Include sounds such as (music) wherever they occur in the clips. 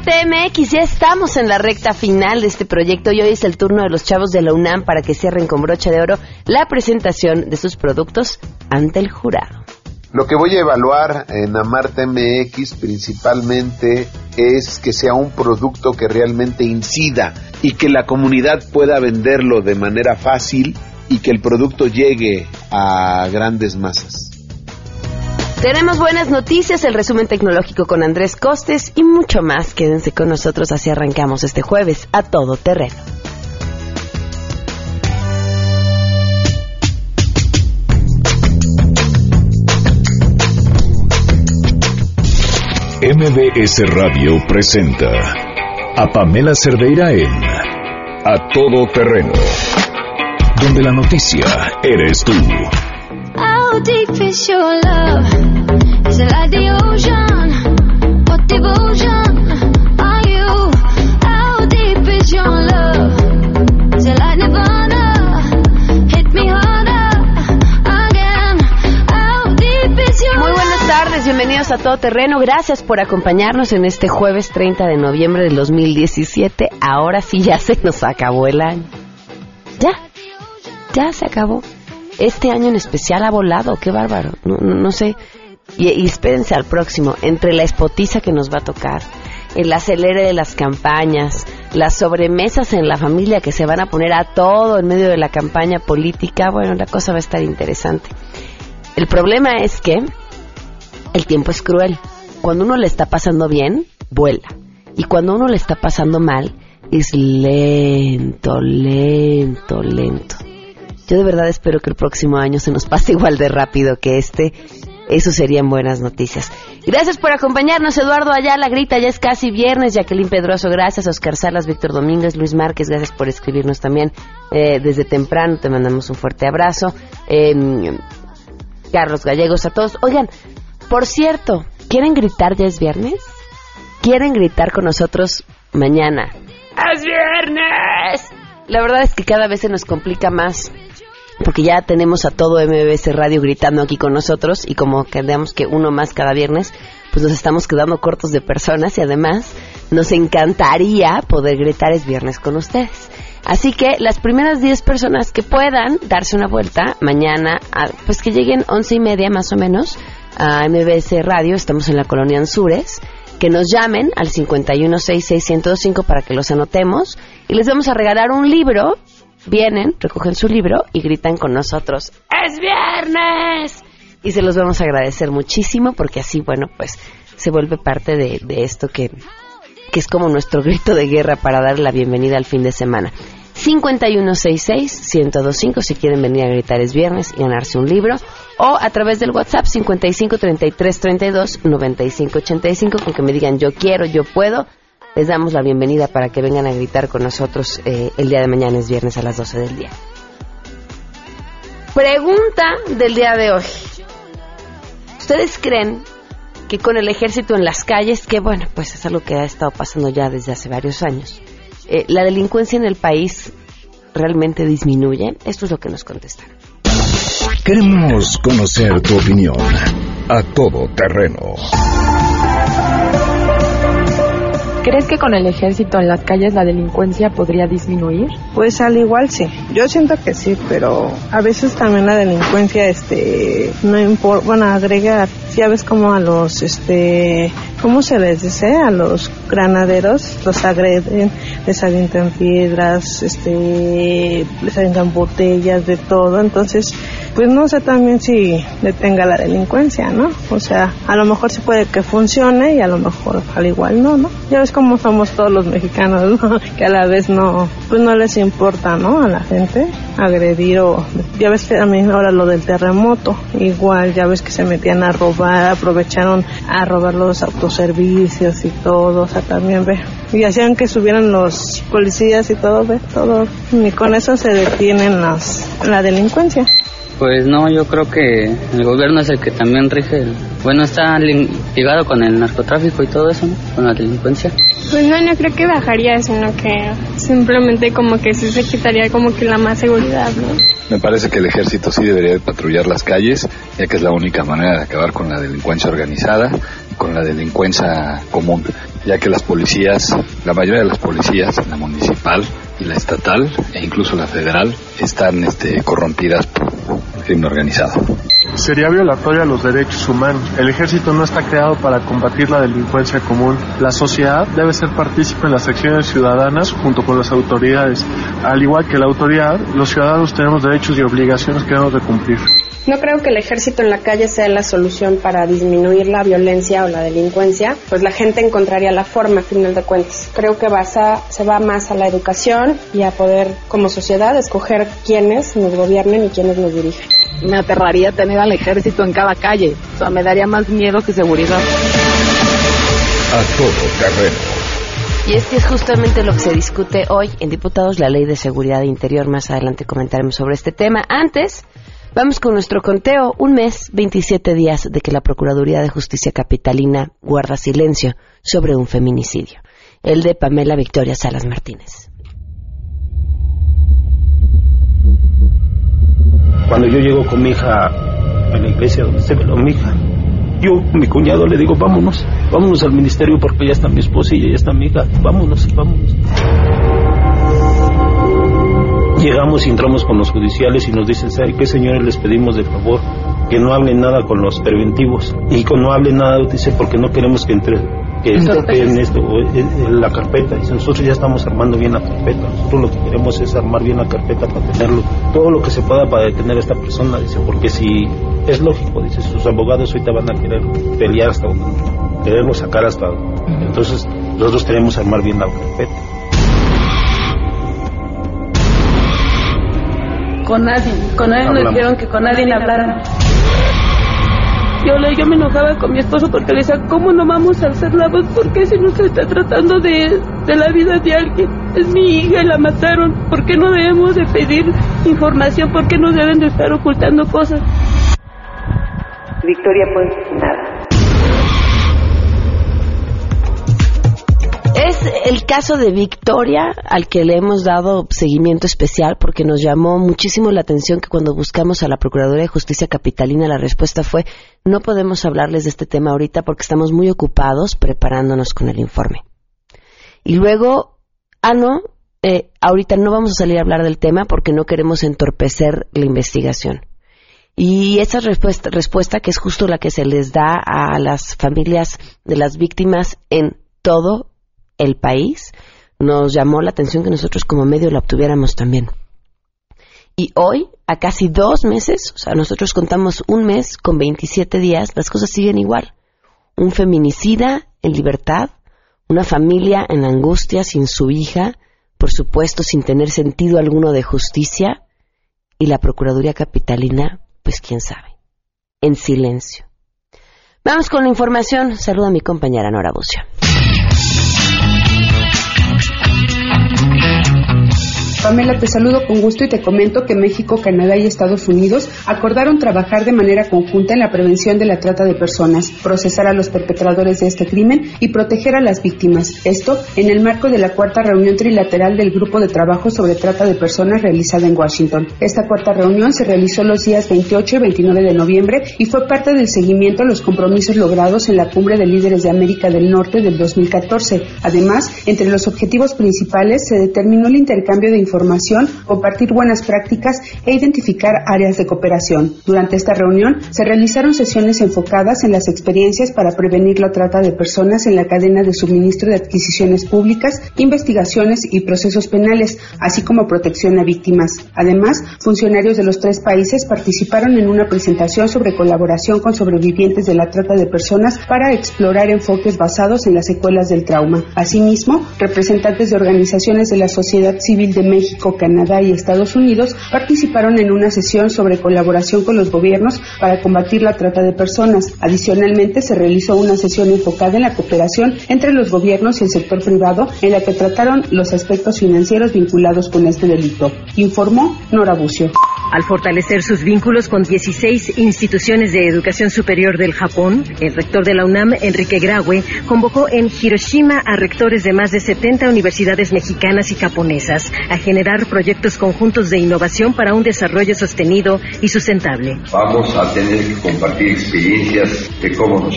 Marte MX, ya estamos en la recta final de este proyecto y hoy es el turno de los chavos de la UNAM para que cierren con brocha de oro la presentación de sus productos ante el jurado. Lo que voy a evaluar en Amarte MX principalmente es que sea un producto que realmente incida y que la comunidad pueda venderlo de manera fácil y que el producto llegue a grandes masas. Tenemos buenas noticias, el resumen tecnológico con Andrés Costes y mucho más. Quédense con nosotros, así arrancamos este jueves a todo terreno. MBS Radio presenta a Pamela Cerdeira en A Todo Terreno, donde la noticia eres tú. How deep is your love? Is it like the ocean? What devotion are you? How deep is your love? Is it like Nirvana? Hit me harder again. How deep is your Muy buenas tardes, bienvenidos a Todo Terreno. Gracias por acompañarnos en este jueves 30 de noviembre del 2017. Ahora sí ya se nos acabó el año. Ya, ya se acabó este año en especial ha volado, qué bárbaro, no, no, sé. Y, espérense al próximo, entre la espotiza que nos va a tocar, el acelere de las campañas, las sobremesas en la familia que se van a poner a todo en medio de la campaña política, bueno, la cosa va a estar interesante. El problema es que el tiempo es cruel. Cuando uno le está pasando bien, vuela. Y cuando uno le está pasando mal, es lento, lento, lento. Yo de verdad espero que el próximo año se nos pase igual de rápido que este. Eso serían buenas noticias. Gracias por acompañarnos, Eduardo Ayala, grita, ya es casi viernes, Jacqueline Pedroso, gracias, Oscar Salas, Víctor Domínguez, Luis Márquez, gracias por escribirnos también eh, desde temprano, te mandamos un fuerte abrazo. Em, Carlos Gallegos, a todos. Oigan, por cierto, ¿quieren gritar ya es viernes? ¿Quieren gritar con nosotros mañana? ¡Es viernes! La verdad es que cada vez se nos complica más porque ya tenemos a todo MBS Radio gritando aquí con nosotros y como quedamos que uno más cada viernes, pues nos estamos quedando cortos de personas y además nos encantaría poder gritar es viernes con ustedes. Así que las primeras 10 personas que puedan darse una vuelta mañana, pues que lleguen once y media más o menos a MBS Radio, estamos en la colonia Anzures, que nos llamen al 5166105 para que los anotemos y les vamos a regalar un libro vienen, recogen su libro y gritan con nosotros, ¡Es viernes! Y se los vamos a agradecer muchísimo porque así, bueno, pues se vuelve parte de, esto que, que es como nuestro grito de guerra para dar la bienvenida al fin de semana. 5166-1025 si quieren venir a gritar es viernes y ganarse un libro o a través del WhatsApp 5533329585 con que me digan yo quiero, yo puedo les damos la bienvenida para que vengan a gritar con nosotros eh, el día de mañana, es viernes a las 12 del día. Pregunta del día de hoy. ¿Ustedes creen que con el ejército en las calles, que bueno, pues es algo que ha estado pasando ya desde hace varios años, eh, la delincuencia en el país realmente disminuye? Esto es lo que nos contestaron. Queremos conocer tu opinión a todo terreno. ¿Crees que con el ejército en las calles la delincuencia podría disminuir? Pues al igual sí. Yo siento que sí, pero a veces también la delincuencia este no importa, bueno, agrega ya ves como a los este ¿cómo se les dice? A los granaderos los agreden, les avientan piedras, este les avientan botellas de todo, entonces pues no sé también si detenga la delincuencia, ¿no? O sea, a lo mejor sí puede que funcione y a lo mejor al igual no, ¿no? Ya ves cómo somos todos los mexicanos, ¿no? (laughs) Que a la vez no, pues no les importa, ¿no? A la gente agredir o, ya ves que también ahora lo del terremoto, igual, ya ves que se metían a robar, aprovecharon a robar los autoservicios y todo, o sea, también ve, y hacían que subieran los policías y todo, ve, todo, y con eso se detienen las, la delincuencia. Pues no, yo creo que el gobierno es el que también rige, bueno, está ligado con el narcotráfico y todo eso. Con la delincuencia. Pues no, no creo que bajaría, sino que simplemente como que sí se quitaría como que la más seguridad, ¿no? Me parece que el ejército sí debería patrullar las calles, ya que es la única manera de acabar con la delincuencia organizada con la delincuencia común, ya que las policías, la mayoría de las policías, la municipal y la estatal e incluso la federal, están este, corrompidas por el crimen organizado. Sería violatoria a los derechos humanos. El ejército no está creado para combatir la delincuencia común. La sociedad debe ser partícipe en las acciones ciudadanas junto con las autoridades. Al igual que la autoridad, los ciudadanos tenemos derechos y obligaciones que debemos de cumplir. No creo que el ejército en la calle sea la solución para disminuir la violencia o la delincuencia, pues la gente encontraría la forma, a final de cuentas. Creo que se va más a la educación y a poder, como sociedad, escoger quiénes nos gobiernen y quiénes nos dirigen. Me aterraría tener al ejército en cada calle, o sea, me daría más miedo que seguridad. A todo terreno. Y es que es justamente lo que se discute hoy en Diputados, la Ley de Seguridad Interior. Más adelante comentaremos sobre este tema. Antes, Vamos con nuestro conteo. Un mes, 27 días de que la Procuraduría de Justicia Capitalina guarda silencio sobre un feminicidio. El de Pamela Victoria Salas Martínez. Cuando yo llego con mi hija a la iglesia donde se veló mi hija, yo, mi cuñado, le digo, vámonos, vámonos al ministerio porque ya está mi esposa y ya está mi hija, vámonos, vámonos. Llegamos y entramos con los judiciales y nos dicen, ¿sabe qué señores les pedimos de favor? Que no hablen nada con los preventivos. Y que no hablen nada, dice, porque no queremos que entre que en esto, en la carpeta. Dice, nosotros ya estamos armando bien la carpeta. Nosotros lo que queremos es armar bien la carpeta para tenerlo, todo lo que se pueda para detener a esta persona. Dice, porque si es lógico, dice, sus abogados ahorita van a querer pelear hasta quererlo sacar hasta. Entonces, nosotros queremos armar bien la carpeta. Con nadie. Con nadie nos dijeron que con nadie hablaran. Yo, le, yo me enojaba con mi esposo porque le decía, ¿cómo no vamos a hacer la voz? ¿Por qué si no se está tratando de, de la vida de alguien? Es mi hija y la mataron. ¿Por qué no debemos de pedir información? ¿Por qué no deben de estar ocultando cosas? Victoria, pues nada. Es el caso de Victoria al que le hemos dado seguimiento especial porque nos llamó muchísimo la atención que cuando buscamos a la Procuraduría de Justicia Capitalina la respuesta fue no podemos hablarles de este tema ahorita porque estamos muy ocupados preparándonos con el informe. Y luego, ah no, eh, ahorita no vamos a salir a hablar del tema porque no queremos entorpecer la investigación. Y esa respuesta, respuesta que es justo la que se les da a las familias de las víctimas en todo el país, nos llamó la atención que nosotros como medio la obtuviéramos también. Y hoy, a casi dos meses, o sea, nosotros contamos un mes con 27 días, las cosas siguen igual. Un feminicida en libertad, una familia en angustia sin su hija, por supuesto sin tener sentido alguno de justicia, y la Procuraduría Capitalina, pues quién sabe, en silencio. Vamos con la información. Saluda a mi compañera Nora Bucio. Pamela, te saludo con gusto y te comento que México, Canadá y Estados Unidos acordaron trabajar de manera conjunta en la prevención de la trata de personas, procesar a los perpetradores de este crimen y proteger a las víctimas. Esto en el marco de la cuarta reunión trilateral del Grupo de Trabajo sobre Trata de Personas realizada en Washington. Esta cuarta reunión se realizó los días 28 y 29 de noviembre y fue parte del seguimiento a los compromisos logrados en la Cumbre de Líderes de América del Norte del 2014. Además, entre los objetivos principales se determinó el intercambio de información, compartir buenas prácticas e identificar áreas de cooperación. Durante esta reunión se realizaron sesiones enfocadas en las experiencias para prevenir la trata de personas en la cadena de suministro de adquisiciones públicas, investigaciones y procesos penales, así como protección a víctimas. Además, funcionarios de los tres países participaron en una presentación sobre colaboración con sobrevivientes de la trata de personas para explorar enfoques basados en las secuelas del trauma. Asimismo, representantes de organizaciones de la sociedad civil de México México, Canadá y Estados Unidos participaron en una sesión sobre colaboración con los gobiernos para combatir la trata de personas. Adicionalmente, se realizó una sesión enfocada en la cooperación entre los gobiernos y el sector privado, en la que trataron los aspectos financieros vinculados con este delito, informó Nora Bucio. Al fortalecer sus vínculos con 16 instituciones de educación superior del Japón, el rector de la UNAM, Enrique Graue, convocó en Hiroshima a rectores de más de 70 universidades mexicanas y japonesas a generar proyectos conjuntos de innovación para un desarrollo sostenido y sustentable. Vamos a tener que compartir experiencias de cómo nos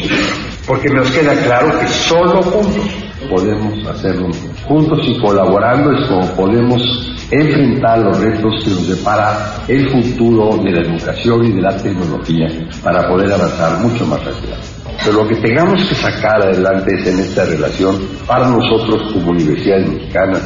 porque nos queda claro que solo juntos podemos hacerlo. Juntos y colaborando es como podemos enfrentar los retos que nos depara el futuro de la educación y de la tecnología para poder avanzar mucho más rápido. Pero lo que tengamos que sacar adelante es en esta relación, para nosotros como Universidad Mexicana,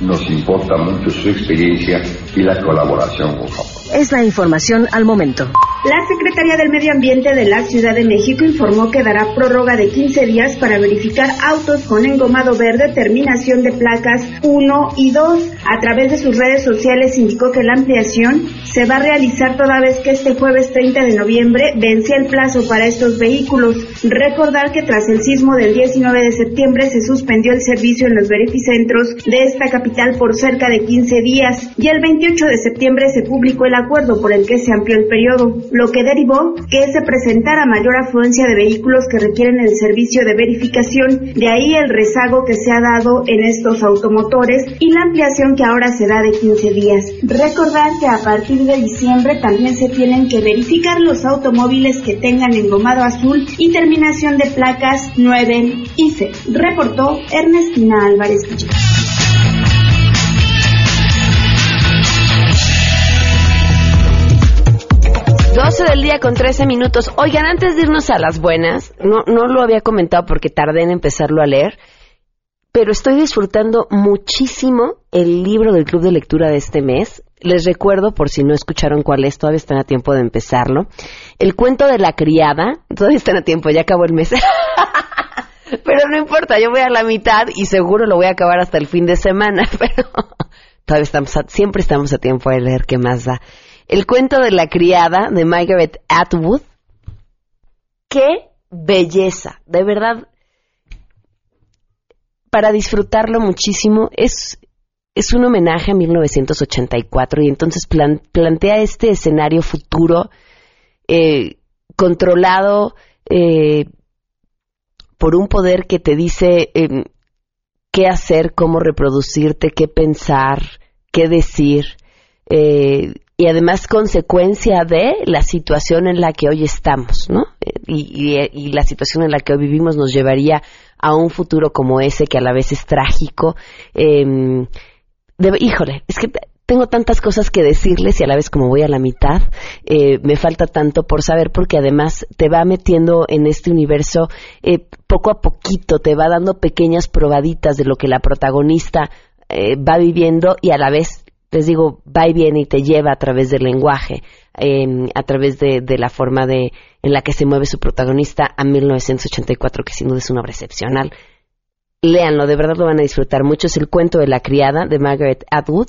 nos importa mucho su experiencia y la colaboración con Japón. Es la información al momento. La Secretaría del Medio Ambiente de la Ciudad de México informó que dará prórroga de 15 días para verificar autos con engomado verde, terminación de placas 1 y 2. A través de sus redes sociales indicó que la ampliación se va a realizar toda vez que este jueves 30 de noviembre vencía el plazo para estos vehículos. Recordar que tras el sismo del 19 de septiembre se suspendió el servicio en los verificentros de esta capital por cerca de 15 días y el 28 de septiembre se publicó el acuerdo por el que se amplió el periodo lo que derivó que se presentara mayor afluencia de vehículos que requieren el servicio de verificación, de ahí el rezago que se ha dado en estos automotores y la ampliación que ahora se da de 15 días. Recordar que a partir de diciembre también se tienen que verificar los automóviles que tengan engomado azul y terminación de placas 9 y C. Reportó Ernestina Álvarez 12 del día con 13 minutos. Oigan, antes de irnos a las buenas, no, no lo había comentado porque tardé en empezarlo a leer, pero estoy disfrutando muchísimo el libro del club de lectura de este mes. Les recuerdo, por si no escucharon cuál es, todavía están a tiempo de empezarlo. El cuento de la criada, todavía están a tiempo, ya acabó el mes. (laughs) pero no importa, yo voy a la mitad y seguro lo voy a acabar hasta el fin de semana, (laughs) pero todavía estamos siempre estamos a tiempo de leer qué más da. El cuento de la criada de Margaret Atwood. ¡Qué belleza! De verdad, para disfrutarlo muchísimo, es, es un homenaje a 1984 y entonces plantea este escenario futuro eh, controlado eh, por un poder que te dice em, qué hacer, cómo reproducirte, qué pensar, qué decir. Eh, y además consecuencia de la situación en la que hoy estamos, ¿no? Y, y, la situación en la que hoy vivimos nos llevaría a un futuro como ese que a la vez es trágico. Eh, híjole, es que tengo tantas cosas que decirles y a la vez como voy a la mitad, eh, me falta tanto por saber porque además te va metiendo en este universo eh, poco a poquito, te va dando pequeñas probaditas de lo que la protagonista eh, va viviendo y a la vez les digo, va y viene y te lleva a través del lenguaje, em, a través de, la forma de, en la que se mueve su protagonista a 1984, que sin duda es una obra excepcional. Léanlo, de verdad lo van a disfrutar mucho. Es el cuento de la criada de Margaret Atwood.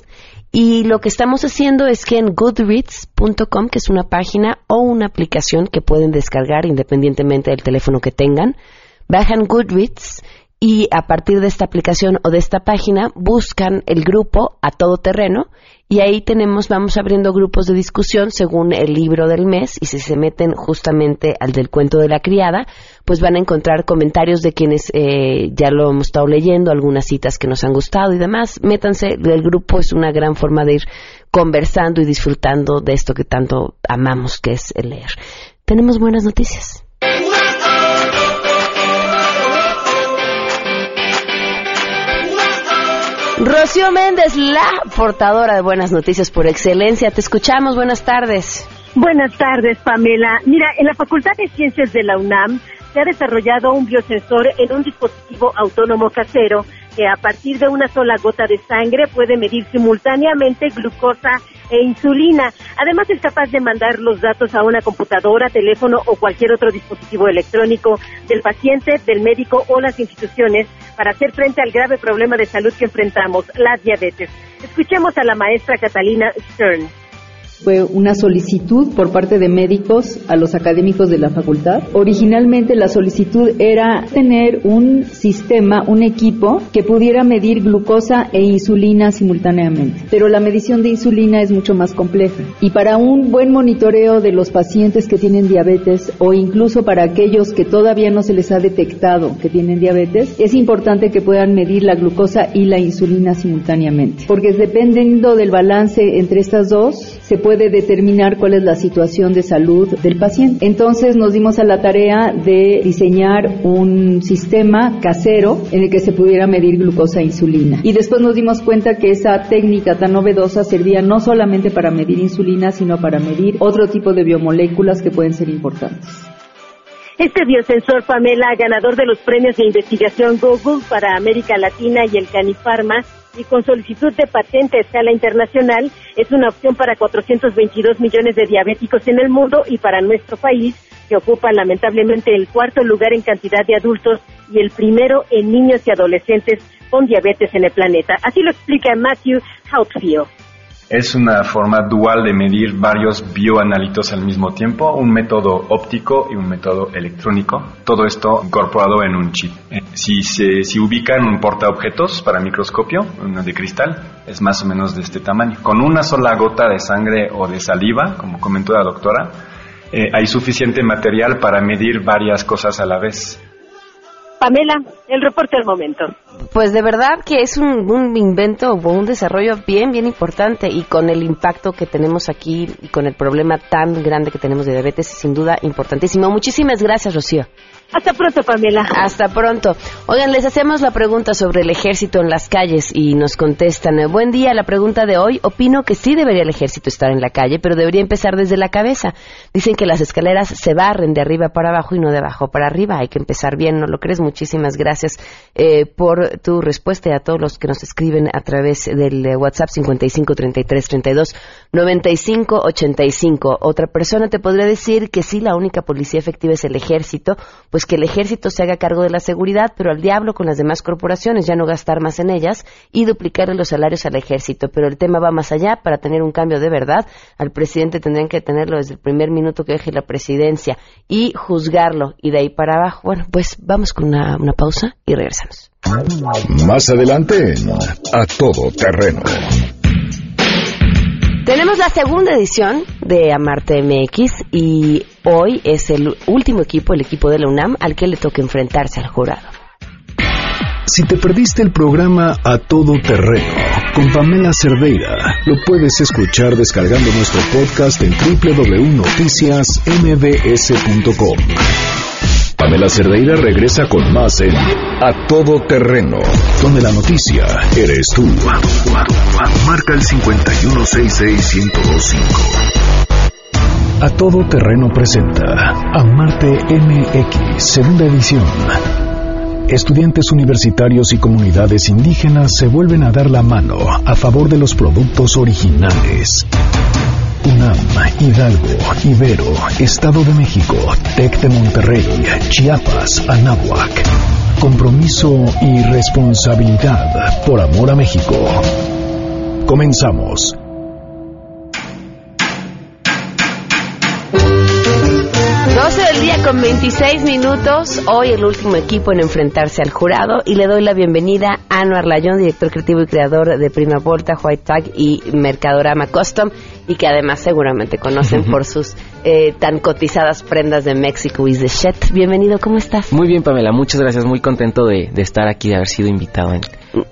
Y lo que estamos haciendo es que en goodreads.com, que es una página o una aplicación que pueden descargar independientemente del teléfono que tengan, bajan Goodreads y a partir de esta aplicación o de esta página buscan el grupo a todo terreno y ahí tenemos, vamos abriendo grupos de discusión según el libro del mes y si se meten justamente al del cuento de la criada, pues van a encontrar comentarios de quienes eh, ya lo hemos estado leyendo, algunas citas que nos han gustado y demás. Métanse, el grupo es una gran forma de ir conversando y disfrutando de esto que tanto amamos que es el leer. Tenemos buenas noticias. Rocío Méndez, la portadora de buenas noticias por excelencia. Te escuchamos. Buenas tardes. Buenas tardes, Pamela. Mira, en la Facultad de Ciencias de la UNAM se ha desarrollado un biosensor en un dispositivo autónomo casero que a partir de una sola gota de sangre puede medir simultáneamente glucosa e insulina. Además es capaz de mandar los datos a una computadora, teléfono o cualquier otro dispositivo electrónico del paciente, del médico o las instituciones para hacer frente al grave problema de salud que enfrentamos, la diabetes. Escuchemos a la maestra Catalina Stern fue una solicitud por parte de médicos a los académicos de la facultad. Originalmente la solicitud era tener un sistema, un equipo que pudiera medir glucosa e insulina simultáneamente. Pero la medición de insulina es mucho más compleja. Y para un buen monitoreo de los pacientes que tienen diabetes o incluso para aquellos que todavía no se les ha detectado que tienen diabetes, es importante que puedan medir la glucosa y la insulina simultáneamente. Porque dependiendo del balance entre estas dos, se puede determinar cuál es la situación de salud del paciente. Entonces nos dimos a la tarea de diseñar un sistema casero en el que se pudiera medir glucosa e insulina. Y después nos dimos cuenta que esa técnica tan novedosa servía no solamente para medir insulina, sino para medir otro tipo de biomoléculas que pueden ser importantes. Este biosensor, Pamela, ganador de los premios de investigación Google para América Latina y el Canifarma, y con solicitud de patente a escala internacional, es una opción para 422 millones de diabéticos en el mundo y para nuestro país, que ocupa lamentablemente el cuarto lugar en cantidad de adultos y el primero en niños y adolescentes con diabetes en el planeta. Así lo explica Matthew Houtfield. Es una forma dual de medir varios bioanalitos al mismo tiempo, un método óptico y un método electrónico. Todo esto incorporado en un chip. Eh, si se si ubican un portaobjetos para microscopio, uno de cristal, es más o menos de este tamaño. Con una sola gota de sangre o de saliva, como comentó la doctora, eh, hay suficiente material para medir varias cosas a la vez. Pamela, el reporte al momento. Pues de verdad que es un, un invento o un desarrollo bien, bien importante y con el impacto que tenemos aquí y con el problema tan grande que tenemos de diabetes, sin duda importantísimo. Muchísimas gracias, Rocío. Hasta pronto, Pamela. Hasta pronto. Oigan, les hacemos la pregunta sobre el ejército en las calles y nos contestan. eh, Buen día, la pregunta de hoy. Opino que sí debería el ejército estar en la calle, pero debería empezar desde la cabeza. Dicen que las escaleras se barren de arriba para abajo y no de abajo para arriba. Hay que empezar bien, ¿no lo crees? Muchísimas gracias eh, por tu respuesta y a todos los que nos escriben a través del eh, WhatsApp 55 33 32 95 85. Otra persona te podría decir que sí, la única policía efectiva es el ejército, pues que el ejército se haga cargo de la seguridad, pero al diablo con las demás corporaciones, ya no gastar más en ellas y duplicarle los salarios al ejército. Pero el tema va más allá, para tener un cambio de verdad, al presidente tendrían que tenerlo desde el primer minuto que deje la presidencia y juzgarlo, y de ahí para abajo. Bueno, pues vamos con una, una pausa y regresamos. Más adelante A Todo Terreno. Tenemos la segunda edición de Amarte MX y hoy es el último equipo, el equipo de la UNAM, al que le toca enfrentarse al jurado. Si te perdiste el programa A Todo Terreno con Pamela Cerdeira, lo puedes escuchar descargando nuestro podcast en www.noticiasmbs.com. Pamela Cerdeira regresa con más en A Todo Terreno, donde la noticia eres tú. Marca el 5166125. A Todo Terreno presenta Amarte MX, segunda edición. Estudiantes universitarios y comunidades indígenas se vuelven a dar la mano a favor de los productos originales. UNAM, Hidalgo, Ibero, Estado de México, TEC de Monterrey, Chiapas, Anáhuac. Compromiso y responsabilidad por amor a México. Comenzamos. 12 del día con 26 minutos. Hoy el último equipo en enfrentarse al jurado. Y le doy la bienvenida a Anuar Layón, director creativo y creador de Prima Volta, White Tag y Mercadorama Custom. Y que además seguramente conocen por (laughs) sus eh, tan cotizadas prendas de México is the shit. Bienvenido, ¿cómo estás? Muy bien, Pamela. Muchas gracias. Muy contento de, de estar aquí, de haber sido invitado en,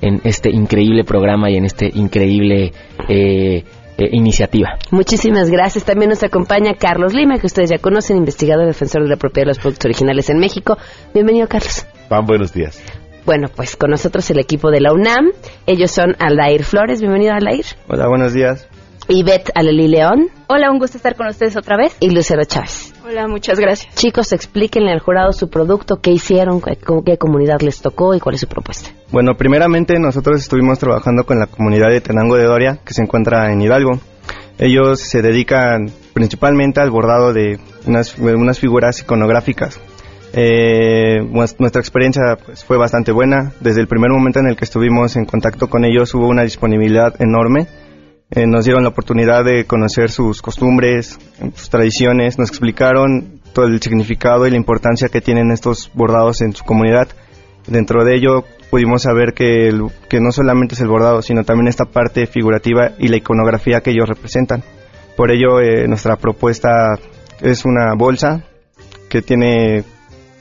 en, este increíble programa y en este increíble. Eh, eh, iniciativa. Muchísimas gracias. También nos acompaña Carlos Lima, que ustedes ya conocen, investigador y defensor de la propiedad de los productos originales en México. Bienvenido, Carlos. Pan, buenos días. Bueno, pues con nosotros el equipo de la UNAM. Ellos son Aldair Flores. Bienvenido, Aldair. Hola, buenos días. Ivette Aleli León. Hola, un gusto estar con ustedes otra vez. Y Lucero Chávez. Hola, muchas gracias. Chicos, explíquenle al jurado su producto, qué hicieron, qué, qué comunidad les tocó y cuál es su propuesta. Bueno, primeramente nosotros estuvimos trabajando con la comunidad de Tenango de Doria, que se encuentra en Hidalgo. Ellos se dedican principalmente al bordado de unas, unas figuras iconográficas. Eh, nuestra experiencia pues, fue bastante buena. Desde el primer momento en el que estuvimos en contacto con ellos hubo una disponibilidad enorme. Eh, nos dieron la oportunidad de conocer sus costumbres, sus tradiciones, nos explicaron todo el significado y la importancia que tienen estos bordados en su comunidad. Dentro de ello pudimos saber que, el, que no solamente es el bordado, sino también esta parte figurativa y la iconografía que ellos representan. Por ello, eh, nuestra propuesta es una bolsa que tiene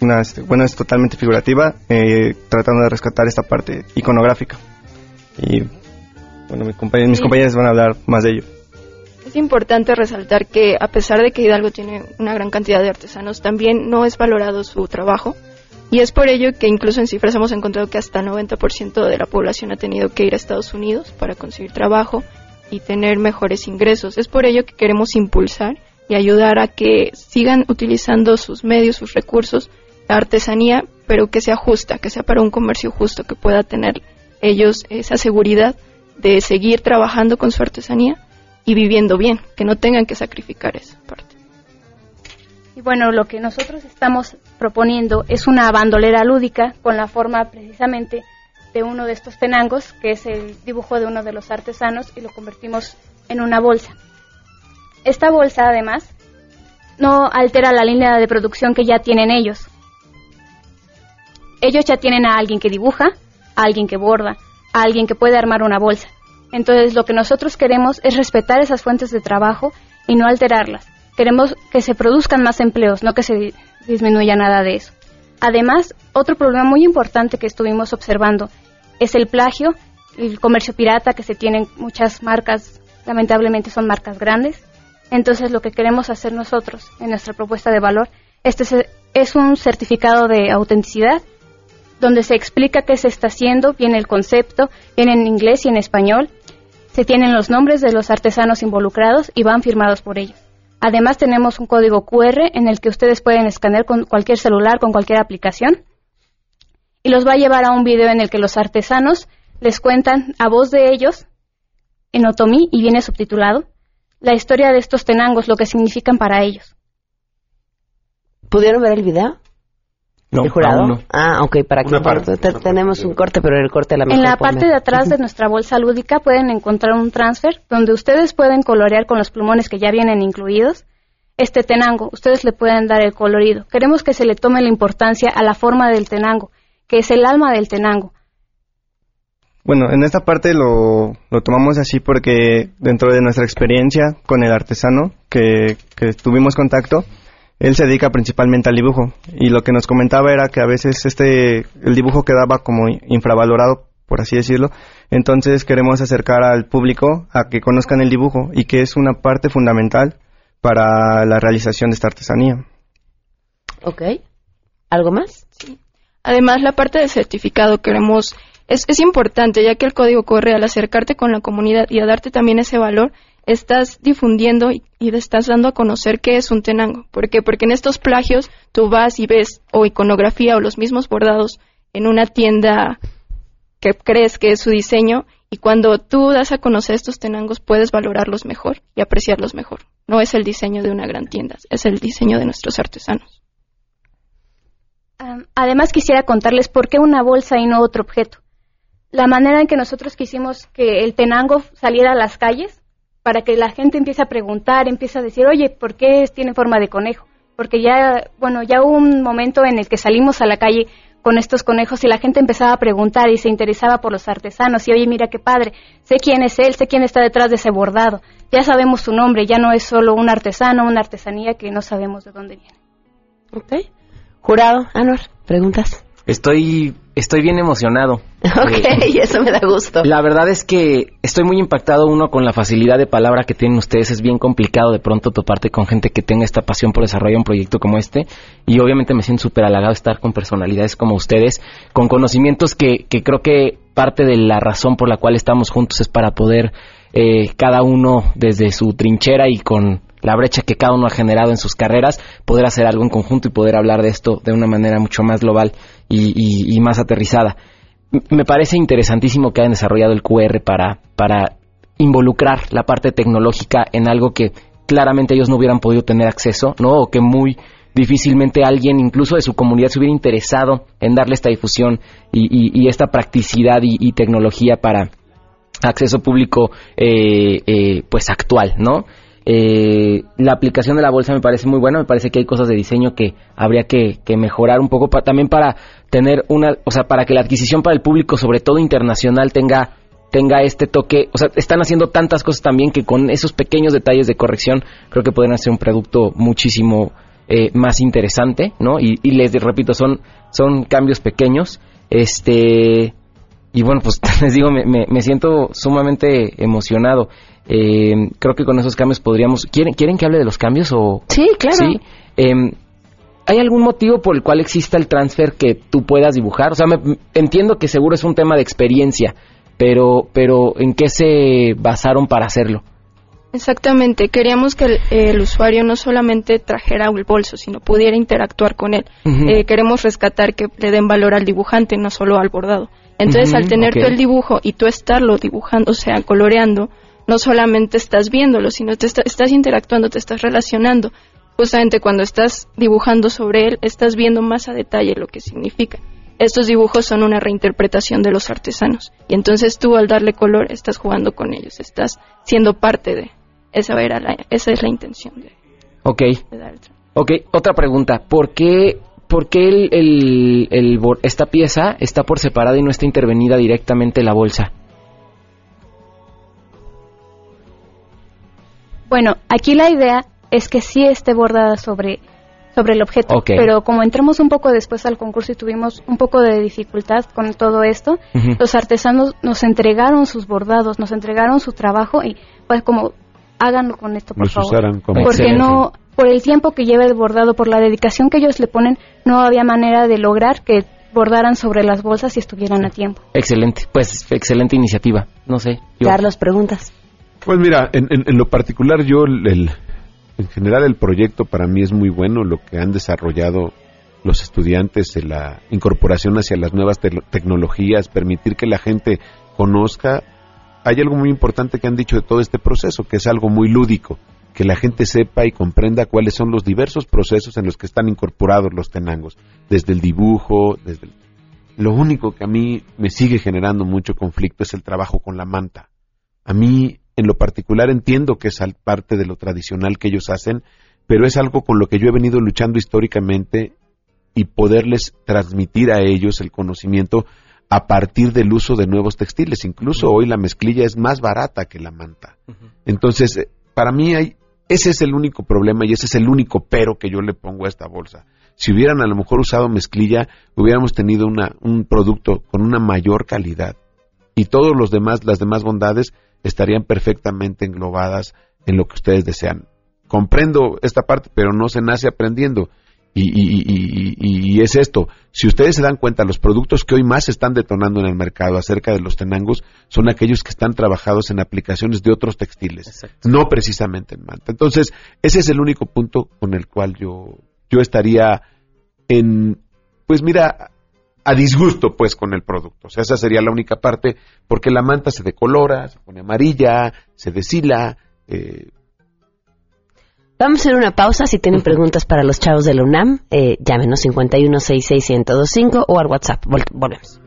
una, bueno, es totalmente figurativa, eh, tratando de rescatar esta parte iconográfica. Y bueno, mis compañeros, mis compañeros van a hablar más de ello. Es importante resaltar que a pesar de que Hidalgo tiene una gran cantidad de artesanos, también no es valorado su trabajo. Y es por ello que incluso en cifras hemos encontrado que hasta el 90% de la población ha tenido que ir a Estados Unidos para conseguir trabajo y tener mejores ingresos. Es por ello que queremos impulsar y ayudar a que sigan utilizando sus medios, sus recursos, la artesanía, pero que sea justa, que sea para un comercio justo, que pueda tener ellos esa seguridad de seguir trabajando con su artesanía y viviendo bien, que no tengan que sacrificar esa parte. Y bueno, lo que nosotros estamos proponiendo es una bandolera lúdica con la forma precisamente de uno de estos tenangos, que es el dibujo de uno de los artesanos, y lo convertimos en una bolsa. Esta bolsa, además, no altera la línea de producción que ya tienen ellos. Ellos ya tienen a alguien que dibuja, a alguien que borda, a alguien que puede armar una bolsa. Entonces, lo que nosotros queremos es respetar esas fuentes de trabajo y no alterarlas. Queremos que se produzcan más empleos, no que se disminuya nada de eso. Además, otro problema muy importante que estuvimos observando es el plagio, el comercio pirata que se tienen muchas marcas, lamentablemente son marcas grandes. Entonces, lo que queremos hacer nosotros en nuestra propuesta de valor este es un certificado de autenticidad donde se explica qué se está haciendo, viene el concepto, viene en inglés y en español, se tienen los nombres de los artesanos involucrados y van firmados por ellos. Además tenemos un código QR en el que ustedes pueden escanear con cualquier celular, con cualquier aplicación, y los va a llevar a un video en el que los artesanos les cuentan a voz de ellos, en otomí y viene subtitulado, la historia de estos tenangos, lo que significan para ellos. ¿Pudieron ver el video? No, ¿El jurado? aún no. Ah, ok, para que parte, tenemos un corte, pero el corte la En la parte de atrás de nuestra bolsa lúdica pueden encontrar un transfer donde ustedes pueden colorear con los plumones que ya vienen incluidos este tenango. Ustedes le pueden dar el colorido. Queremos que se le tome la importancia a la forma del tenango, que es el alma del tenango. Bueno, en esta parte lo, lo tomamos así porque dentro de nuestra experiencia con el artesano que, que tuvimos contacto, él se dedica principalmente al dibujo y lo que nos comentaba era que a veces este el dibujo quedaba como infravalorado por así decirlo entonces queremos acercar al público a que conozcan el dibujo y que es una parte fundamental para la realización de esta artesanía Ok. ¿Algo más? Además, la parte del certificado queremos es, es importante, ya que el código corre al acercarte con la comunidad y a darte también ese valor, estás difundiendo y, y estás dando a conocer qué es un tenango. ¿Por qué? Porque en estos plagios tú vas y ves o iconografía o los mismos bordados en una tienda que crees que es su diseño y cuando tú das a conocer estos tenangos puedes valorarlos mejor y apreciarlos mejor. No es el diseño de una gran tienda, es el diseño de nuestros artesanos. Además quisiera contarles por qué una bolsa y no otro objeto. La manera en que nosotros quisimos que el tenango saliera a las calles para que la gente empiece a preguntar, empiece a decir, oye, ¿por qué tiene forma de conejo? Porque ya, bueno, ya hubo un momento en el que salimos a la calle con estos conejos y la gente empezaba a preguntar y se interesaba por los artesanos y oye, mira qué padre, sé quién es él, sé quién está detrás de ese bordado, ya sabemos su nombre, ya no es solo un artesano, una artesanía que no sabemos de dónde viene. Ok. Jurado, Anwar, ¿preguntas? Estoy, estoy bien emocionado. Ok, Eh, (laughs) eso me da gusto. La verdad es que estoy muy impactado uno con la facilidad de palabra que tienen ustedes. Es bien complicado de pronto toparte con gente que tenga esta pasión por desarrollar un proyecto como este. Y obviamente me siento súper halagado estar con personalidades como ustedes, con conocimientos que, que creo que parte de la razón por la cual estamos juntos es para poder eh, cada uno desde su trinchera y con la brecha que cada uno ha generado en sus carreras, poder hacer algo en conjunto y poder hablar de esto de una manera mucho más global y, y- más aterrizada. Me parece interesantísimo que hayan desarrollado el QR para, para involucrar la parte tecnológica en algo que claramente ellos no hubieran podido tener acceso, ¿no? O que muy difícilmente alguien, incluso de su comunidad, se hubiera interesado en darle esta difusión y, y- y esta practicidad y, y tecnología para acceso público, eh, eh, pues actual, ¿no? Eh, la aplicación de la bolsa me parece muy buena, me parece que hay cosas de diseño que habría que, que mejorar un poco pa- también para tener una, o sea, para que la adquisición para el público, sobre todo internacional, tenga tenga este toque, o sea, están haciendo tantas cosas también que con esos pequeños detalles de corrección creo que pueden hacer un producto muchísimo eh, más interesante, ¿no? Y, y les repito, son, son cambios pequeños. Este, y bueno, pues (laughs) les digo, me, me, siento sumamente emocionado. Eh, creo que con esos cambios podríamos... ¿Quieren, ¿Quieren que hable de los cambios o...? Sí, claro. Sí. Em, ¿Hay algún motivo por el cual exista el transfer que tú puedas dibujar? O sea, me, entiendo que seguro es un tema de experiencia, pero, pero ¿en qué se basaron para hacerlo? Exactamente, queríamos que el, usuario no solamente trajera el bolso, sino pudiera interactuar con él. Eh, queremos rescatar que le den valor al dibujante, no solo al bordado. Entonces, al tener tú el dibujo y tú estarlo dibujando, o sea, coloreando, no solamente estás viéndolo, sino te estás interactuando, te estás relacionando. Justamente cuando estás dibujando sobre él, estás viendo más a detalle lo que significa. Estos dibujos son una reinterpretación de los artesanos. Y entonces tú al darle color estás jugando con ellos, estás siendo parte de. Esa, era la, esa es la intención de, Ok. Ok, otra pregunta. ¿Por qué ¿por qué el, el, esta pieza está por separada y no está intervenida directamente la bolsa? Bueno, aquí la idea es que sí esté bordada sobre, sobre el objeto, pero como entramos un poco después al concurso y tuvimos un poco de dificultad con todo esto, los artesanos nos entregaron sus bordados, nos entregaron su trabajo y pues como háganlo con esto por favor. Porque no por el tiempo que lleva el bordado, por la dedicación que ellos le ponen, no había manera de lograr que bordaran sobre las bolsas y estuvieran a tiempo. Excelente, pues excelente iniciativa. No sé. Carlos, preguntas. Pues mira, en, lo particular yo, el, en general el proyecto para mí es muy bueno, lo que han desarrollado los estudiantes de la incorporación hacia las nuevas tecnologías, permitir que la gente conozca. Hay algo muy importante que han dicho de todo este proceso, que es algo muy lúdico que la gente sepa y comprenda cuáles son los diversos procesos en los que están incorporados los tenangos, desde el dibujo, desde Lo único que a mí me sigue generando mucho conflicto es el trabajo con la manta. A mí, en lo particular, entiendo que es parte de lo tradicional que ellos hacen, pero es algo con lo que yo he venido luchando históricamente y poderles transmitir a ellos el conocimiento a partir del uso de nuevos textiles. Incluso hoy la mezclilla es más barata que la manta. Entonces, eh, para mí hay, ese es el único problema y ese es el único pero que yo le pongo a esta bolsa. Si hubieran a lo mejor usado mezclilla, hubiéramos tenido una, un producto con una mayor calidad. Y todos los demás, las demás bondades estarían perfectamente englobadas en lo que ustedes desean. Comprendo esta parte, pero no se nace aprendiendo. Y, es esto, si ustedes se dan cuenta, los productos que hoy más están detonando en el mercado acerca de los tenangos son aquellos que están trabajados en aplicaciones de otros textiles, no precisamente en manta. Entonces, ese es el único punto con el cual yo, yo estaría en, pues mira, a disgusto pues con el producto. O sea, esa sería la única parte, porque la manta se decolora, se pone amarilla, se deshila, eh, Vamos a hacer una pausa. Si tienen preguntas para los chavos de la UNAM, eh, llámenos 5166125 o al WhatsApp. volvemos.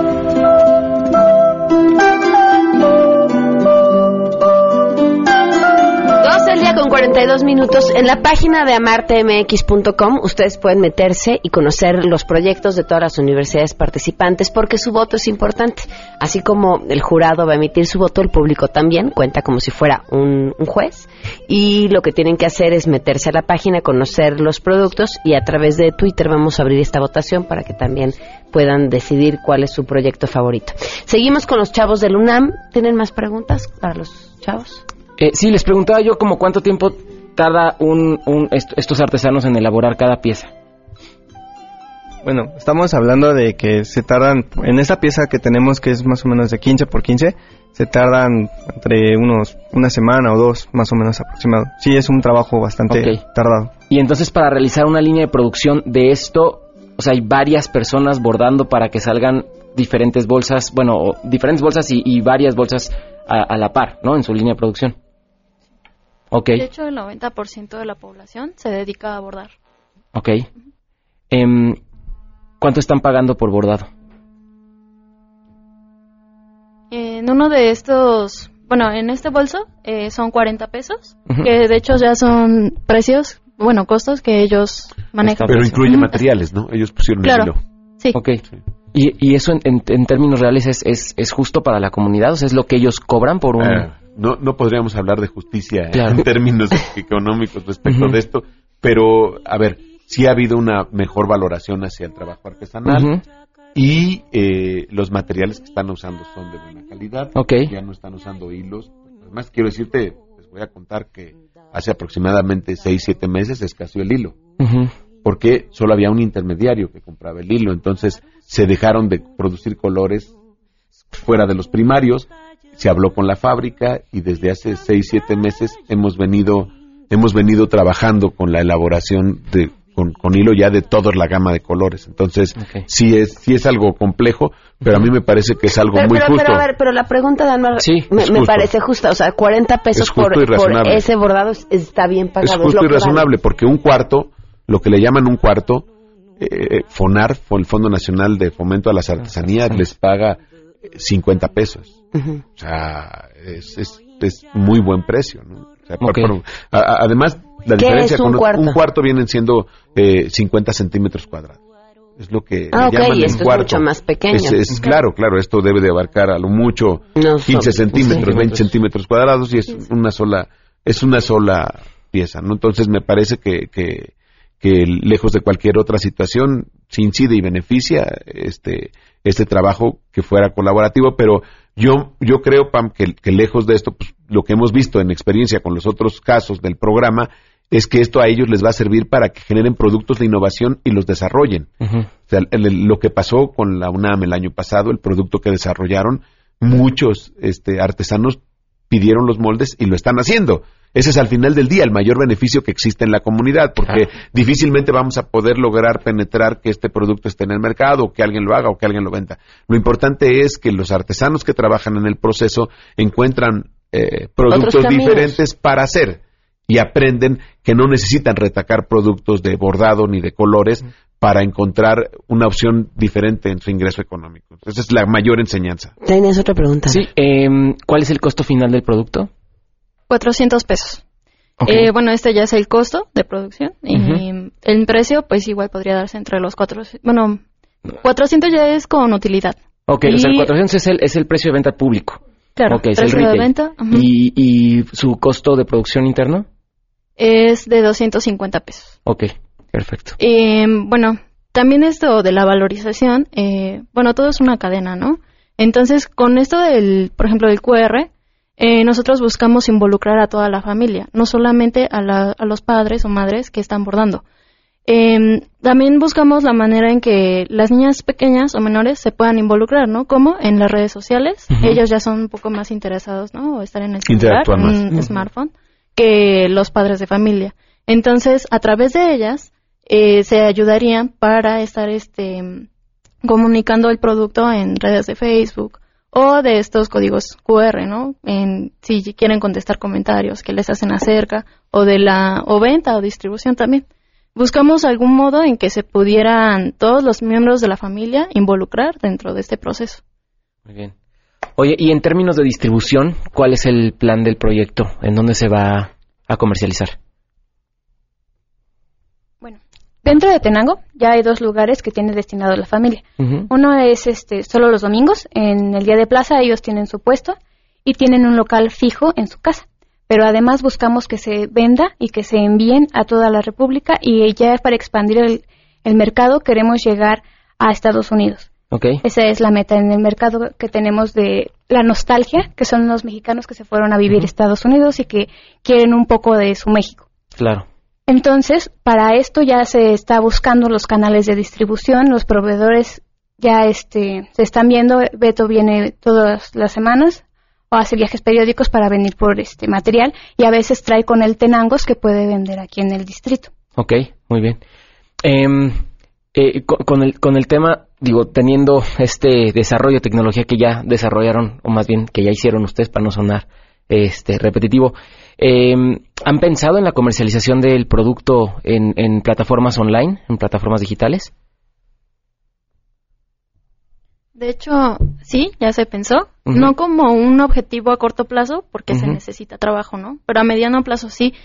42 minutos. En la página de amartemx.com ustedes pueden meterse y conocer los proyectos de todas las universidades participantes porque su voto es importante. Así como el jurado va a emitir su voto, el público también cuenta como si fuera un, juez. Y lo que tienen que hacer es meterse a la página, conocer los productos y a través de Twitter vamos a abrir esta votación para que también puedan decidir cuál es su proyecto favorito. Seguimos con los chavos del UNAM. ¿Tienen más preguntas para los chavos? Eh, sí, les preguntaba yo como cuánto tiempo tarda un, estos artesanos en elaborar cada pieza. Bueno, estamos hablando de que se tardan, en esa pieza que tenemos que es más o menos de 15 por 15, se tardan entre unos una semana o dos más o menos aproximado. Sí, es un trabajo bastante tardado. Y entonces para realizar una línea de producción de esto, o sea, hay varias personas bordando para que salgan diferentes bolsas, bueno, diferentes bolsas y varias bolsas a, la par, ¿no? En su línea de producción. Ok. De hecho, el 90% de la población se dedica a bordar. Ok. Em, ¿Cuánto están pagando por bordado? En uno de estos, bueno, en este bolso eh, son 40 pesos, que de hecho ya son precios, bueno, costos que ellos manejan. Pero incluye materiales, ¿no? Ellos pusieron claro. el hilo. Sí. Ok. ¿Y, y eso en, en, términos reales es, es, es, justo para la comunidad? O sea, ¿es lo que ellos cobran por un...? No, no podríamos hablar de justicia en (laughs) términos económicos respecto de esto, pero, a ver, sí ha habido una mejor valoración hacia el trabajo artesanal y eh, los materiales que están usando son de buena calidad. Ya no están usando hilos. Además, quiero decirte, les voy a contar que hace aproximadamente 6, 7 meses escaseó el hilo. Porque solo había un intermediario que compraba el hilo. Entonces se dejaron de producir colores fuera de los primarios. Se habló con la fábrica y desde hace 6, 7 meses hemos venido, hemos venido trabajando con la elaboración de con, hilo ya de toda la gama de colores. Entonces, sí es sí es algo complejo, pero a mí me parece que es algo muy justo. Pero, a ver, pero la pregunta de Anmar me, parece justa. O sea, 40 pesos por, ese bordado está bien pagado. Es justo y razonable, porque un cuarto, lo que le llaman un cuarto, eh, FONAR, el Fondo Nacional de Fomento a las Artesanías, les paga 50 pesos. O sea, es, es, es, muy buen precio. ¿no? además, la diferencia con un cuarto? un cuarto vienen siendo eh, 50 centímetros cuadrados. Es lo que ah, llaman y esto cuarto. es mucho más pequeño. Es, claro, claro, esto debe de abarcar a lo mucho 15 centímetros, 20 centímetros cuadrados y es una sola, es una sola pieza, ¿no? Entonces me parece que, que, que lejos de cualquier otra situación, se incide y beneficia este, este trabajo que fuera colaborativo, pero yo, yo creo, Pam, que, que lejos de esto, pues, lo que hemos visto en experiencia con los otros casos del programa es que esto a ellos les va a servir para que generen productos de innovación y los desarrollen. O sea, lo que pasó con la UNAM el año pasado, el producto que desarrollaron, muchos este, artesanos pidieron los moldes y lo están haciendo. Ese es al final del día el mayor beneficio que existe en la comunidad, porque difícilmente vamos a poder lograr penetrar que este producto esté en el mercado, o que alguien lo haga, o que alguien lo venda. Lo importante es que los artesanos que trabajan en el proceso encuentran eh, productos diferentes para hacer y aprenden que no necesitan retacar productos de bordado ni de colores para encontrar una opción diferente en su ingreso económico. Esa es la mayor enseñanza. ¿Tienes otra pregunta? Sí, em, ¿cuál es el costo final del producto? 400 pesos. Eh, bueno, este ya es el costo de producción y el precio pues igual podría darse entre los 400, bueno, 400 ya es con utilidad. Ok, o sea, el 400 es el, es el precio de venta público. Claro, okay, precio de venta. ¿Y, ¿Y su costo de producción interno? es de 250 pesos. Ok, perfecto. Eh, bueno, también esto de la valorización, eh, bueno, todo es una cadena, ¿no? Entonces, con esto del, por ejemplo, del QR, eh, nosotros buscamos involucrar a toda la familia, no solamente a, a los padres o madres que están bordando. Eh, también buscamos la manera en que las niñas pequeñas o menores se puedan involucrar, ¿no? Como en las redes sociales. Ellos ya son un poco más interesados, ¿no? O estar en el celular, en un smartphone que los padres de familia. Entonces, a través de ellas eh, se ayudarían para estar este comunicando el producto en redes de Facebook o de estos códigos QR, ¿no? En, si quieren contestar comentarios que les hacen acerca o de la o venta o distribución también. Buscamos algún modo en que se pudieran todos los miembros de la familia involucrar dentro de este proceso. Muy bien. Oye, y en términos de distribución, ¿cuál es el plan del proyecto? ¿En dónde se va a comercializar? Dentro de Tenango ya hay dos lugares que tiene destinado la familia. Uno es este solo los domingos, en el día de plaza ellos tienen su puesto y tienen un local fijo en su casa. Pero además buscamos que se venda y que se envíen a toda la República y ya para expandir el, el mercado queremos llegar a Estados Unidos. Esa es la meta en el mercado que tenemos de la nostalgia, que son los mexicanos que se fueron a vivir a Estados Unidos y que quieren un poco de su México. Claro. Entonces, para esto ya se está buscando los canales de distribución, los proveedores ya este, se están viendo, Beto viene todas las semanas o hace viajes periódicos para venir por este material y a veces trae con él tenangos que puede vender aquí en el distrito. Ok, muy bien. Eh, Eh, con, el, con el tema, digo, teniendo este desarrollo de tecnología que ya desarrollaron, o más bien que ya hicieron ustedes para no sonar este repetitivo, eh, ¿han pensado en la comercialización del producto en, en plataformas online, en plataformas digitales? De hecho, sí, ya se pensó. No como un objetivo a corto plazo, porque se necesita trabajo, ¿no? Pero a mediano plazo sí.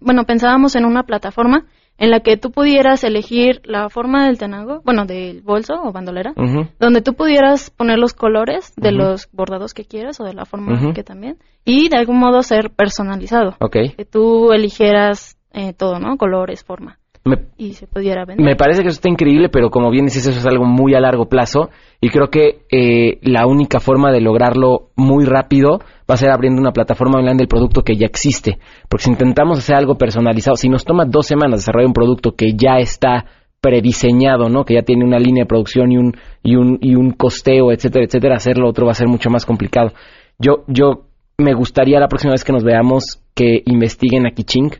Bueno, pensábamos en una plataforma en la que tú pudieras elegir la forma del tenango, bueno, del bolso o bandolera, donde tú pudieras poner los colores de los bordados que quieras o de la forma que también, y de algún modo ser personalizado. Que tú eligieras eh, todo, ¿no? Colores, forma. Me, y se pudiera vender. Me parece que eso está increíble, pero como bien dices, eso es algo muy a largo plazo y creo que eh, la única forma de lograrlo muy rápido va a ser abriendo una plataforma online del producto que ya existe. Porque si intentamos hacer algo personalizado, si nos toma dos semanas desarrollar un producto que ya está prediseñado, ¿no? Que ya tiene una línea de producción y un, y un, y un costeo, etcétera, etcétera, hacerlo otro va a ser mucho más complicado. Yo, yo me gustaría la próxima vez que nos veamos que investiguen a Kiching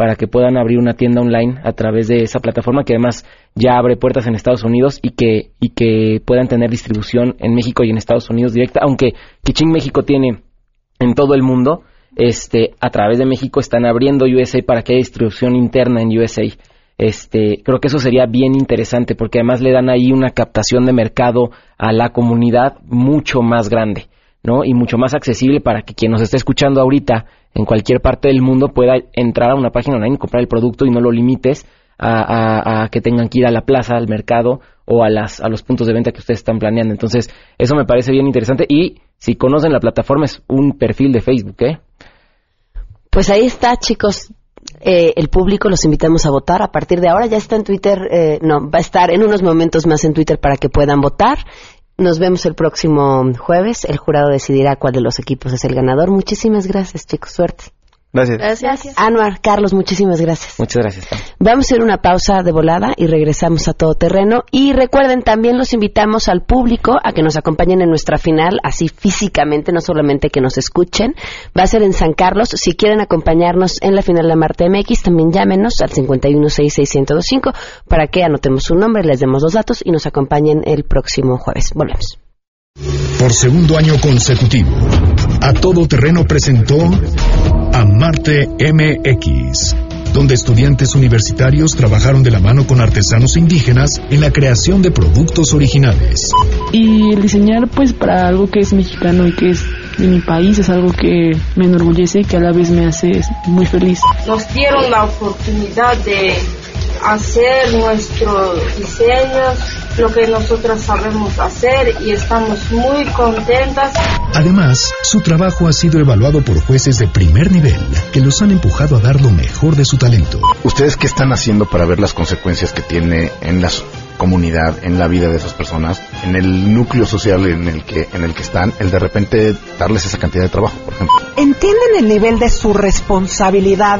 para que puedan abrir una tienda online a través de esa plataforma que además ya abre puertas en Estados Unidos y que, y que puedan tener distribución en México y en Estados Unidos directa, aunque Kiching México tiene en todo el mundo, este, a través de México están abriendo USA para que haya distribución interna en USA. Este, creo que eso sería bien interesante porque además le dan ahí una captación de mercado a la comunidad mucho más grande. ¿no? Y mucho más accesible para que quien nos esté escuchando ahorita en cualquier parte del mundo pueda entrar a una página online, comprar el producto y no lo limites a, que tengan que ir a la plaza, al mercado o a, las, a los puntos de venta que ustedes están planeando. Entonces, eso me parece bien interesante y si conocen la plataforma es un perfil de Facebook, ¿eh? Pues ahí está, chicos. Eh, el público los invitamos a votar. A partir de ahora ya está en Twitter, eh, no, va a estar en unos momentos más en Twitter para que puedan votar. Nos vemos el próximo jueves. El jurado decidirá cuál de los equipos es el ganador. Muchísimas gracias, chicos. Suerte. Gracias. Gracias. Anuar, Carlos, muchísimas gracias. Muchas gracias. Vamos a ir una pausa de volada y regresamos a todo terreno. Y recuerden, también los invitamos al público a que nos acompañen en nuestra final, así físicamente, no solamente que nos escuchen. Va a ser en San Carlos. Si quieren acompañarnos en la final de Marte MX, también llámenos al 5166125 para que anotemos su nombre, les demos los datos y nos acompañen el próximo jueves. Volvemos. Por segundo año consecutivo, a todo terreno presentó Amarte MX, donde estudiantes universitarios trabajaron de la mano con artesanos indígenas en la creación de productos originales. Y el diseñar pues para algo que es mexicano y que es de mi país es algo que me enorgullece y que a la vez me hace muy feliz. Nos dieron la oportunidad de hacer nuestros diseños, lo que nosotras sabemos hacer y estamos muy contentas. Además, su trabajo ha sido evaluado por jueces de primer nivel que los han empujado a dar lo mejor de su talento. ¿Ustedes qué están haciendo para ver las consecuencias que tiene en la comunidad, en la vida de esas personas, en el núcleo social en el que en el que están, el de repente darles esa cantidad de trabajo, por ejemplo? ¿Entienden el nivel de su responsabilidad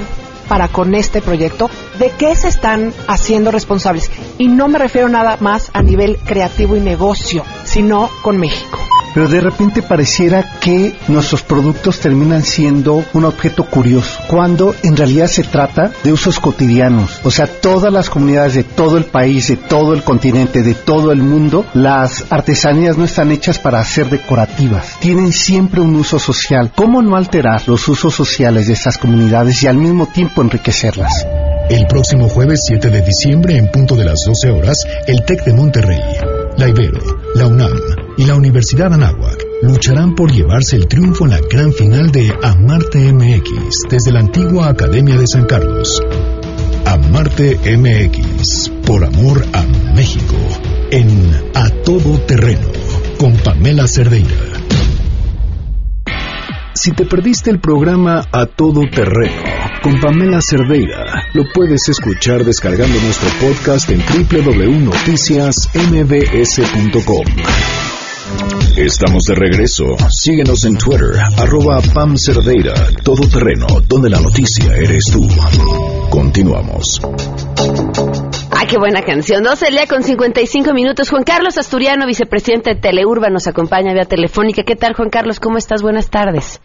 para con este proyecto, de qué se están haciendo responsables. Y no me refiero nada más a nivel creativo y negocio, sino con México pero de repente pareciera que nuestros productos terminan siendo un objeto curioso, cuando en realidad se trata de usos cotidianos. O sea, todas las comunidades de todo el país, de todo el continente, de todo el mundo, las artesanías no están hechas para ser decorativas, tienen siempre un uso social. ¿Cómo no alterar los usos sociales de estas comunidades y al mismo tiempo enriquecerlas? El próximo jueves 7 de diciembre, en punto de las 12 horas, el TEC de Monterrey, la Ibero, la UNAM y la Universidad Anáhuac lucharán por llevarse el triunfo en la gran final de Amarte MX desde la antigua Academia de San Carlos. Amarte MX, por amor a México, en A Todo Terreno, con Pamela Cerdeira. Si te perdiste el programa A Todo Terreno, con Pamela Cerdeira. Lo puedes escuchar descargando nuestro podcast en www.noticiasmbs.com. Estamos de regreso. Síguenos en Twitter, arroba Pam Cerdeira, todo terreno, donde la noticia eres tú. Continuamos. Ah, qué buena canción. 12 lea con 55 minutos. Juan Carlos Asturiano, vicepresidente de Teleurba, nos acompaña vía telefónica. ¿Qué tal, Juan Carlos? ¿Cómo estás? Buenas tardes.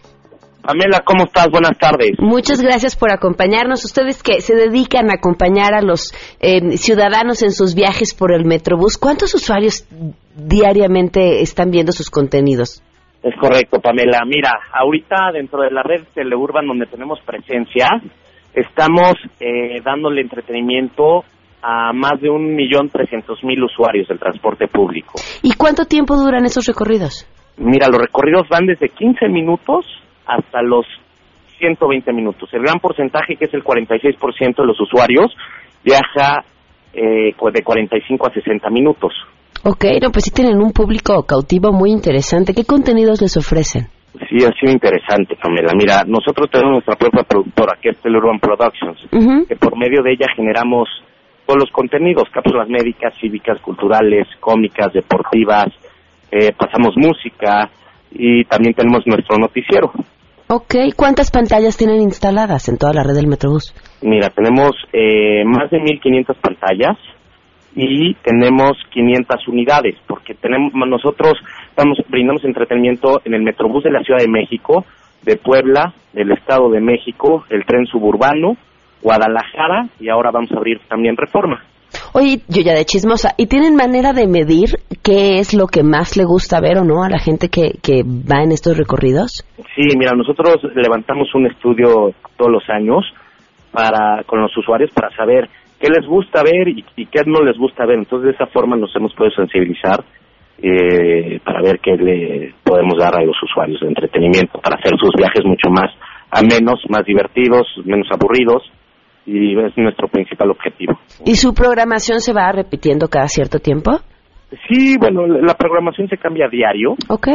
Pamela, ¿cómo estás? Buenas tardes. Muchas gracias por acompañarnos. Ustedes que se dedican a acompañar a los eh, ciudadanos en sus viajes por el Metrobús, ¿cuántos usuarios diariamente están viendo sus contenidos? Es correcto, Pamela. Mira, ahorita dentro de la red Teleurban donde tenemos presencia, estamos eh, dándole entretenimiento a más de un millón trescientos mil usuarios del transporte público. ¿Y cuánto tiempo duran esos recorridos? Mira, los recorridos van desde 15 minutos hasta los 120 minutos. El gran porcentaje, que es el 46% de los usuarios, viaja eh, de 45 a 60 minutos. Ok, no, pues sí tienen un público cautivo muy interesante. ¿Qué contenidos les ofrecen? Sí, ha sido interesante, Camila. Mira, nosotros tenemos nuestra propia productora, que es Urban Productions, que por medio de ella generamos todos los contenidos, cápsulas médicas, cívicas, culturales, cómicas, deportivas, eh, pasamos música y también tenemos nuestro noticiero. Ok, ¿cuántas pantallas tienen instaladas en toda la red del Metrobús? Mira, tenemos eh, más de 1.500 pantallas y tenemos 500 unidades, porque tenemos nosotros estamos brindamos entretenimiento en el Metrobús de la Ciudad de México, de Puebla, del Estado de México, el tren suburbano, Guadalajara y ahora vamos a abrir también Reforma. Oye, yo ya de chismosa, ¿y tienen manera de medir qué es lo que más le gusta ver o no a la gente que, que va en estos recorridos? Sí, mira, nosotros levantamos un estudio todos los años para con los usuarios para saber qué les gusta ver y, qué no les gusta ver. Entonces, de esa forma nos hemos podido sensibilizar eh, para ver qué le podemos dar a los usuarios de entretenimiento, para hacer sus viajes mucho más amenos, más divertidos, menos aburridos y es nuestro principal objetivo. ¿Y su programación se va repitiendo cada cierto tiempo? Sí, bueno, la programación se cambia a diario. Ok.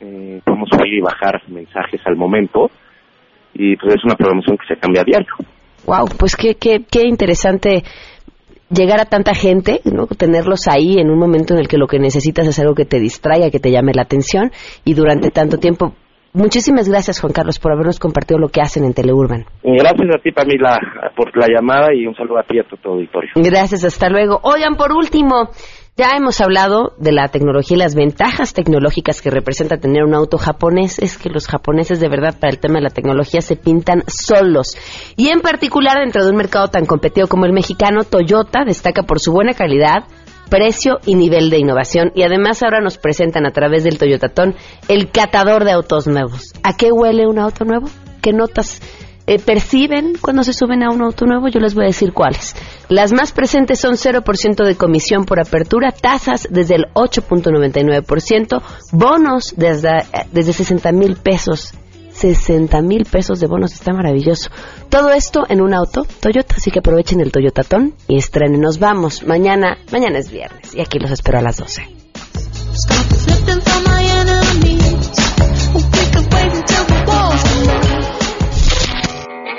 Eh, podemos subir y bajar mensajes al momento y pues es una programación que se cambia a diario. Wow, pues qué, qué, qué interesante llegar a tanta gente, ¿no? tenerlos ahí en un momento en el que lo que necesitas es algo que te distraiga, que te llame la atención y durante tanto tiempo Muchísimas gracias, Juan Carlos, por habernos compartido lo que hacen en Teleurban. Gracias a ti, Pamela, por la llamada y un saludo a ti y a todo auditorio. Gracias, hasta luego. Oigan, por último, ya hemos hablado de la tecnología y las ventajas tecnológicas que representa tener un auto japonés. Es que los japoneses, de verdad, para el tema de la tecnología se pintan solos. Y en particular, dentro de un mercado tan competido como el mexicano, Toyota destaca por su buena calidad, precio y nivel de innovación. Y además ahora nos presentan a través del Toyotatón el catador de autos nuevos. ¿A qué huele un auto nuevo? ¿Qué notas eh, perciben cuando se suben a un auto nuevo? Yo les voy a decir cuáles. Las más presentes son 0% de comisión por apertura, tasas desde el 8.99%, bonos desde, eh, desde 60 mil pesos 60 mil pesos de bonos, está maravilloso. Todo esto en un auto Toyota, así que aprovechen el Toyotatón y estrenen. Nos vamos mañana, mañana es viernes y aquí los espero a las 12.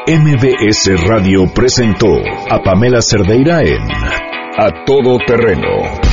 MBS Radio presentó a Pamela Cerdeira en A Todo Terreno.